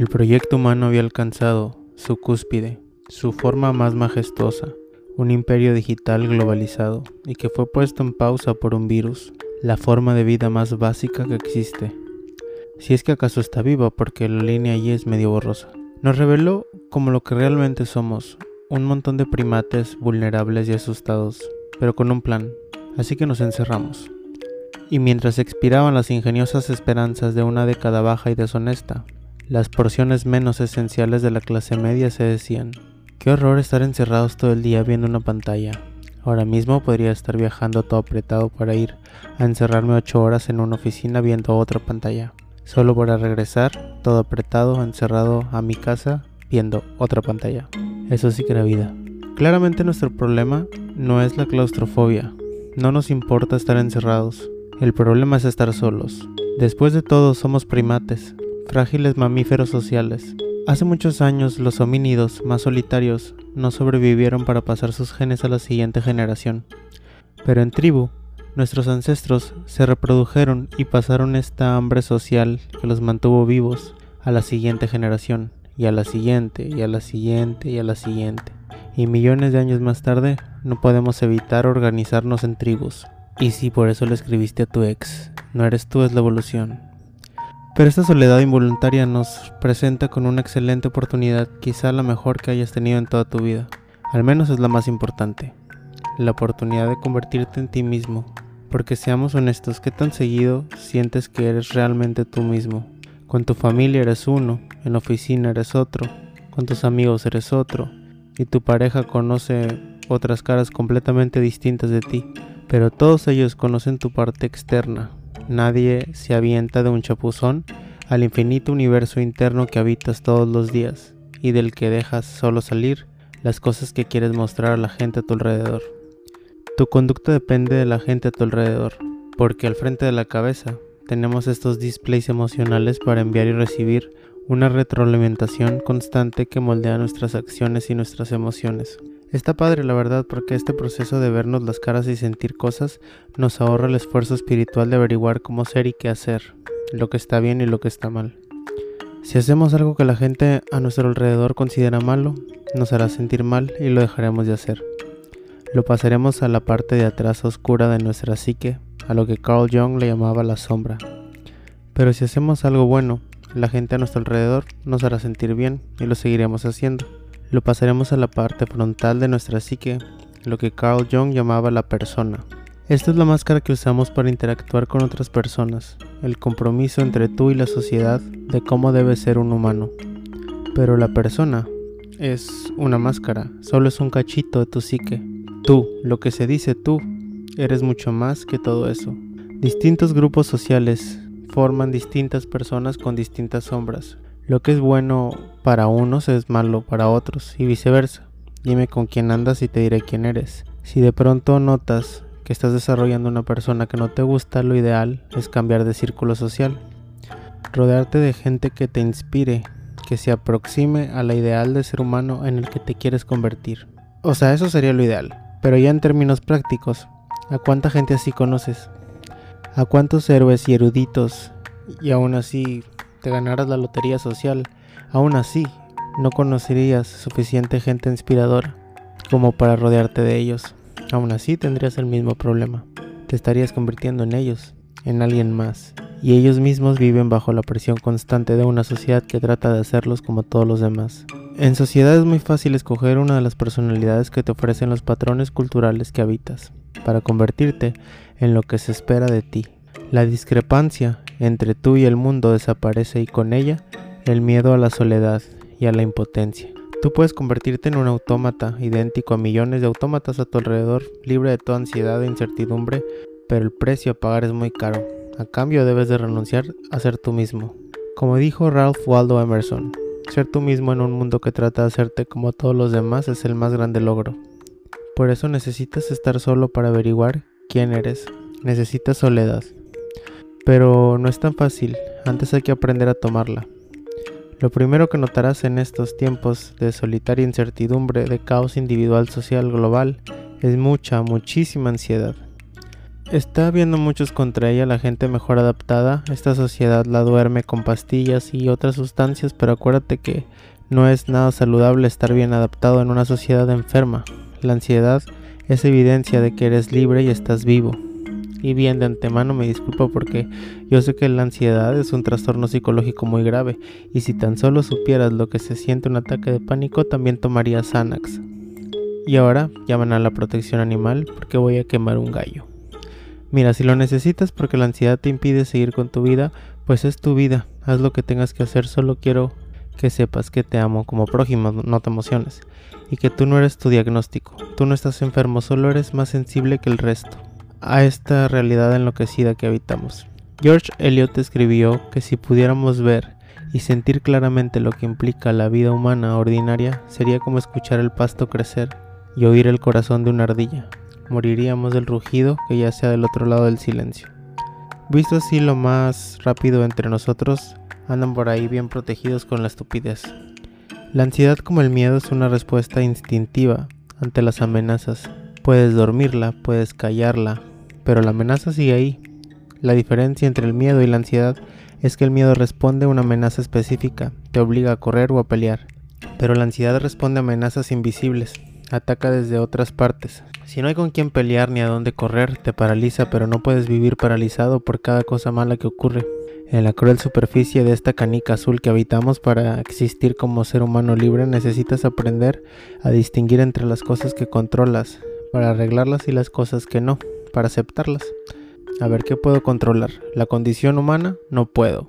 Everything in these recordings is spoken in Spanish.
El proyecto humano había alcanzado su cúspide, su forma más majestuosa, un imperio digital globalizado y que fue puesto en pausa por un virus, la forma de vida más básica que existe. Si es que acaso está viva porque la línea allí es medio borrosa. Nos reveló como lo que realmente somos, un montón de primates vulnerables y asustados, pero con un plan, así que nos encerramos. Y mientras expiraban las ingeniosas esperanzas de una década baja y deshonesta, las porciones menos esenciales de la clase media se decían, qué horror estar encerrados todo el día viendo una pantalla. Ahora mismo podría estar viajando todo apretado para ir a encerrarme ocho horas en una oficina viendo otra pantalla, solo para regresar todo apretado, encerrado a mi casa viendo otra pantalla. Eso sí que era vida. Claramente nuestro problema no es la claustrofobia, no nos importa estar encerrados, el problema es estar solos. Después de todo somos primates, frágiles mamíferos sociales. Hace muchos años los homínidos más solitarios no sobrevivieron para pasar sus genes a la siguiente generación. Pero en tribu, nuestros ancestros se reprodujeron y pasaron esta hambre social que los mantuvo vivos a la siguiente generación, y a la siguiente, y a la siguiente, y a la siguiente. Y millones de años más tarde, no podemos evitar organizarnos en tribus. Y si por eso le escribiste a tu ex, no eres tú, es la evolución. Pero esta soledad involuntaria nos presenta con una excelente oportunidad, quizá la mejor que hayas tenido en toda tu vida. Al menos es la más importante. La oportunidad de convertirte en ti mismo. Porque seamos honestos, ¿qué tan seguido sientes que eres realmente tú mismo? Con tu familia eres uno, en la oficina eres otro, con tus amigos eres otro, y tu pareja conoce otras caras completamente distintas de ti. Pero todos ellos conocen tu parte externa, Nadie se avienta de un chapuzón al infinito universo interno que habitas todos los días y del que dejas solo salir las cosas que quieres mostrar a la gente a tu alrededor. Tu conducta depende de la gente a tu alrededor, porque al frente de la cabeza tenemos estos displays emocionales para enviar y recibir una retroalimentación constante que moldea nuestras acciones y nuestras emociones. Está padre la verdad porque este proceso de vernos las caras y sentir cosas nos ahorra el esfuerzo espiritual de averiguar cómo ser y qué hacer, lo que está bien y lo que está mal. Si hacemos algo que la gente a nuestro alrededor considera malo, nos hará sentir mal y lo dejaremos de hacer. Lo pasaremos a la parte de atrás oscura de nuestra psique, a lo que Carl Jung le llamaba la sombra. Pero si hacemos algo bueno, la gente a nuestro alrededor nos hará sentir bien y lo seguiremos haciendo lo pasaremos a la parte frontal de nuestra psique, lo que Carl Jung llamaba la persona. Esta es la máscara que usamos para interactuar con otras personas, el compromiso entre tú y la sociedad de cómo debe ser un humano. Pero la persona es una máscara, solo es un cachito de tu psique. Tú, lo que se dice tú, eres mucho más que todo eso. Distintos grupos sociales forman distintas personas con distintas sombras, lo que es bueno para unos es malo para otros y viceversa. Dime con quién andas y te diré quién eres. Si de pronto notas que estás desarrollando una persona que no te gusta, lo ideal es cambiar de círculo social. Rodearte de gente que te inspire, que se aproxime a la ideal de ser humano en el que te quieres convertir. O sea, eso sería lo ideal. Pero ya en términos prácticos, ¿a cuánta gente así conoces? ¿A cuántos héroes y eruditos y aún así te ganaras la lotería social, aún así no conocerías suficiente gente inspiradora como para rodearte de ellos. Aún así tendrías el mismo problema. Te estarías convirtiendo en ellos, en alguien más. Y ellos mismos viven bajo la presión constante de una sociedad que trata de hacerlos como todos los demás. En sociedad es muy fácil escoger una de las personalidades que te ofrecen los patrones culturales que habitas, para convertirte en lo que se espera de ti. La discrepancia entre tú y el mundo desaparece y con ella el miedo a la soledad y a la impotencia. Tú puedes convertirte en un autómata idéntico a millones de autómatas a tu alrededor, libre de toda ansiedad e incertidumbre, pero el precio a pagar es muy caro. A cambio debes de renunciar a ser tú mismo. Como dijo Ralph Waldo Emerson, ser tú mismo en un mundo que trata de hacerte como todos los demás es el más grande logro. Por eso necesitas estar solo para averiguar quién eres. Necesitas soledad. Pero no es tan fácil, antes hay que aprender a tomarla. Lo primero que notarás en estos tiempos de solitaria incertidumbre, de caos individual social global, es mucha, muchísima ansiedad. Está habiendo muchos contra ella, la gente mejor adaptada. Esta sociedad la duerme con pastillas y otras sustancias, pero acuérdate que no es nada saludable estar bien adaptado en una sociedad enferma. La ansiedad es evidencia de que eres libre y estás vivo. Y bien, de antemano me disculpo porque yo sé que la ansiedad es un trastorno psicológico muy grave y si tan solo supieras lo que se siente un ataque de pánico también tomarías Xanax. Y ahora llaman a la protección animal porque voy a quemar un gallo. Mira, si lo necesitas porque la ansiedad te impide seguir con tu vida, pues es tu vida, haz lo que tengas que hacer, solo quiero que sepas que te amo como prójimo, no te emociones, y que tú no eres tu diagnóstico, tú no estás enfermo, solo eres más sensible que el resto a esta realidad enloquecida que habitamos. George Eliot escribió que si pudiéramos ver y sentir claramente lo que implica la vida humana ordinaria, sería como escuchar el pasto crecer y oír el corazón de una ardilla. Moriríamos del rugido que ya sea del otro lado del silencio. Visto así lo más rápido entre nosotros, andan por ahí bien protegidos con la estupidez. La ansiedad como el miedo es una respuesta instintiva ante las amenazas. Puedes dormirla, puedes callarla, pero la amenaza sigue ahí. La diferencia entre el miedo y la ansiedad es que el miedo responde a una amenaza específica, te obliga a correr o a pelear, pero la ansiedad responde a amenazas invisibles, ataca desde otras partes. Si no hay con quién pelear ni a dónde correr, te paraliza, pero no puedes vivir paralizado por cada cosa mala que ocurre en la cruel superficie de esta canica azul que habitamos para existir como ser humano libre necesitas aprender a distinguir entre las cosas que controlas, para arreglarlas y las cosas que no, para aceptarlas. A ver qué puedo controlar. La condición humana, no puedo.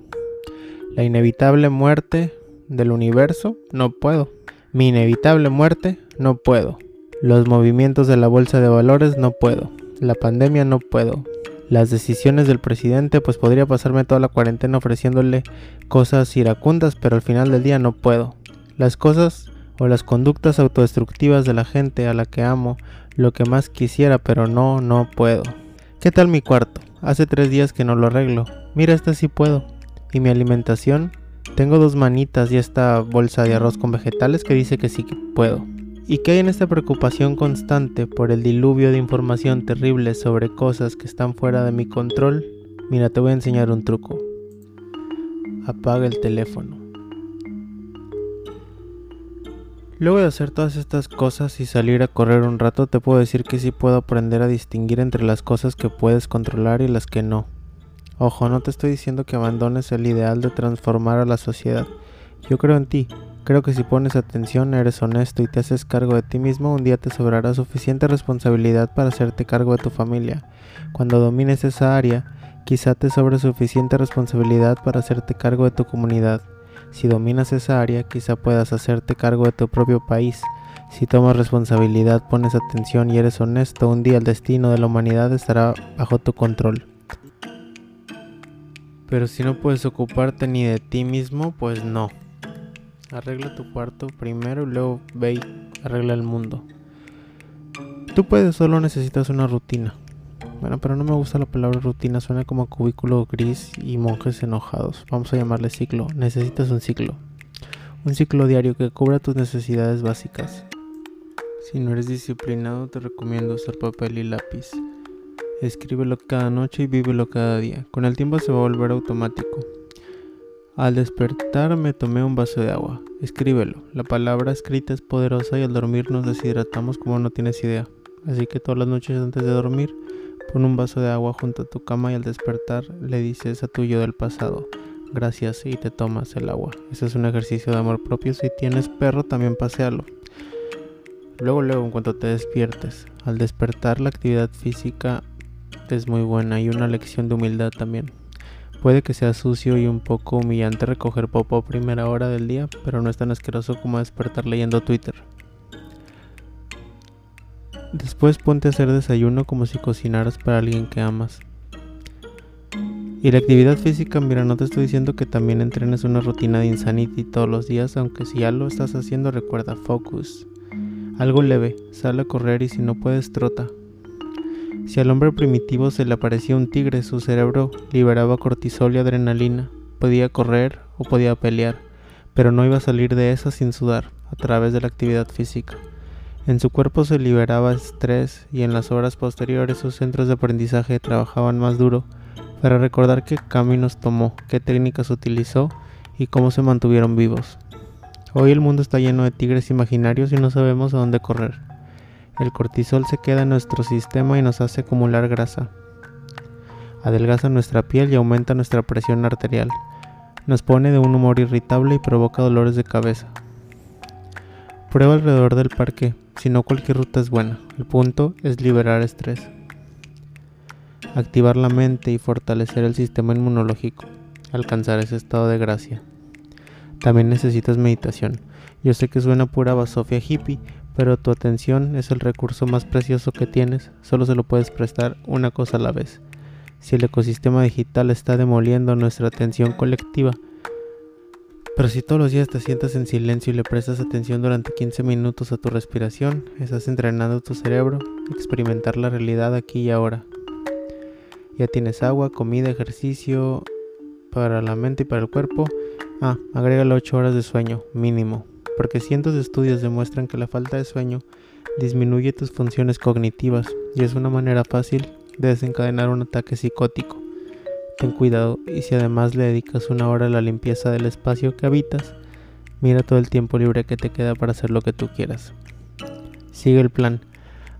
La inevitable muerte del universo, no puedo. Mi inevitable muerte, no puedo. Los movimientos de la bolsa de valores, no puedo. La pandemia, no puedo las decisiones del presidente, pues podría pasarme toda la cuarentena ofreciéndole cosas iracundas, pero al final del día no puedo. Las cosas o las conductas autodestructivas de la gente a la que amo, lo que más quisiera, pero no, no puedo. ¿Qué tal mi cuarto? Hace tres días que no lo arreglo. Mira, este sí puedo. ¿Y mi alimentación? Tengo dos manitas y esta bolsa de arroz con vegetales que dice que sí que puedo y que hay en esta preocupación constante por el diluvio de información terrible sobre cosas que están fuera de mi control, mira, te voy a enseñar un truco. Apaga el teléfono. Luego de hacer todas estas cosas y salir a correr un rato, te puedo decir que sí puedo aprender a distinguir entre las cosas que puedes controlar y las que no. Ojo, no te estoy diciendo que abandones el ideal de transformar a la sociedad. Yo creo en ti, Creo que si pones atención, eres honesto y te haces cargo de ti mismo, un día te sobrará suficiente responsabilidad para hacerte cargo de tu familia. Cuando domines esa área, quizá te sobre suficiente responsabilidad para hacerte cargo de tu comunidad. Si dominas esa área, quizá puedas hacerte cargo de tu propio país. Si tomas responsabilidad, pones atención y eres honesto, un día el destino de la humanidad estará bajo tu control. Pero si no puedes ocuparte ni de ti mismo, pues no. Arregla tu cuarto primero y luego ve y arregla el mundo. Tú puedes, solo necesitas una rutina. Bueno, pero no me gusta la palabra rutina, suena como cubículo gris y monjes enojados. Vamos a llamarle ciclo. Necesitas un ciclo. Un ciclo diario que cubra tus necesidades básicas. Si no eres disciplinado, te recomiendo usar papel y lápiz. Escríbelo cada noche y vívelo cada día. Con el tiempo se va a volver automático. Al despertar me tomé un vaso de agua. Escríbelo. La palabra escrita es poderosa y al dormir nos deshidratamos como no tienes idea. Así que todas las noches antes de dormir, pon un vaso de agua junto a tu cama y al despertar le dices a tu yo del pasado, gracias y te tomas el agua. Ese es un ejercicio de amor propio. Si tienes perro, también pasealo. Luego, luego, en cuanto te despiertes, al despertar la actividad física es muy buena y una lección de humildad también. Puede que sea sucio y un poco humillante recoger popo a primera hora del día, pero no es tan asqueroso como despertar leyendo Twitter. Después ponte a hacer desayuno como si cocinaras para alguien que amas. Y la actividad física, mira, no te estoy diciendo que también entrenes una rutina de insanity todos los días, aunque si ya lo estás haciendo recuerda focus. Algo leve, sal a correr y si no puedes trota, si al hombre primitivo se le aparecía un tigre, su cerebro liberaba cortisol y adrenalina. Podía correr o podía pelear, pero no iba a salir de esa sin sudar, a través de la actividad física. En su cuerpo se liberaba estrés y en las horas posteriores sus centros de aprendizaje trabajaban más duro para recordar qué caminos tomó, qué técnicas utilizó y cómo se mantuvieron vivos. Hoy el mundo está lleno de tigres imaginarios y no sabemos a dónde correr. El cortisol se queda en nuestro sistema y nos hace acumular grasa. Adelgaza nuestra piel y aumenta nuestra presión arterial. Nos pone de un humor irritable y provoca dolores de cabeza. Prueba alrededor del parque, si no cualquier ruta es buena. El punto es liberar estrés. Activar la mente y fortalecer el sistema inmunológico. Alcanzar ese estado de gracia. También necesitas meditación. Yo sé que suena pura basofia hippie, pero tu atención es el recurso más precioso que tienes. Solo se lo puedes prestar una cosa a la vez. Si el ecosistema digital está demoliendo nuestra atención colectiva, pero si todos los días te sientas en silencio y le prestas atención durante 15 minutos a tu respiración, estás entrenando tu cerebro a experimentar la realidad aquí y ahora. Ya tienes agua, comida, ejercicio para la mente y para el cuerpo. Ah, agrégale 8 horas de sueño, mínimo, porque cientos de estudios demuestran que la falta de sueño disminuye tus funciones cognitivas y es una manera fácil de desencadenar un ataque psicótico. Ten cuidado y si además le dedicas una hora a la limpieza del espacio que habitas, mira todo el tiempo libre que te queda para hacer lo que tú quieras. Sigue el plan.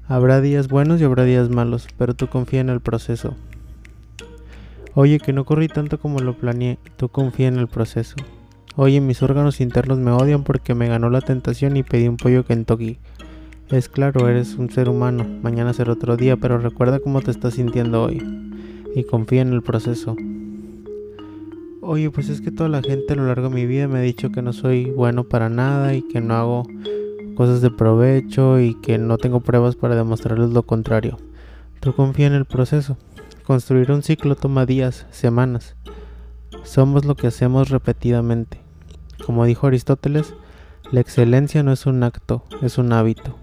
Habrá días buenos y habrá días malos, pero tú confía en el proceso. Oye, que no corrí tanto como lo planeé, tú confía en el proceso. Oye, mis órganos internos me odian porque me ganó la tentación y pedí un pollo Kentucky. Es claro, eres un ser humano, mañana será otro día, pero recuerda cómo te estás sintiendo hoy y confía en el proceso. Oye, pues es que toda la gente a lo largo de mi vida me ha dicho que no soy bueno para nada y que no hago cosas de provecho y que no tengo pruebas para demostrarles lo contrario. Tú confía en el proceso. Construir un ciclo toma días, semanas. Somos lo que hacemos repetidamente. Como dijo Aristóteles, la excelencia no es un acto, es un hábito.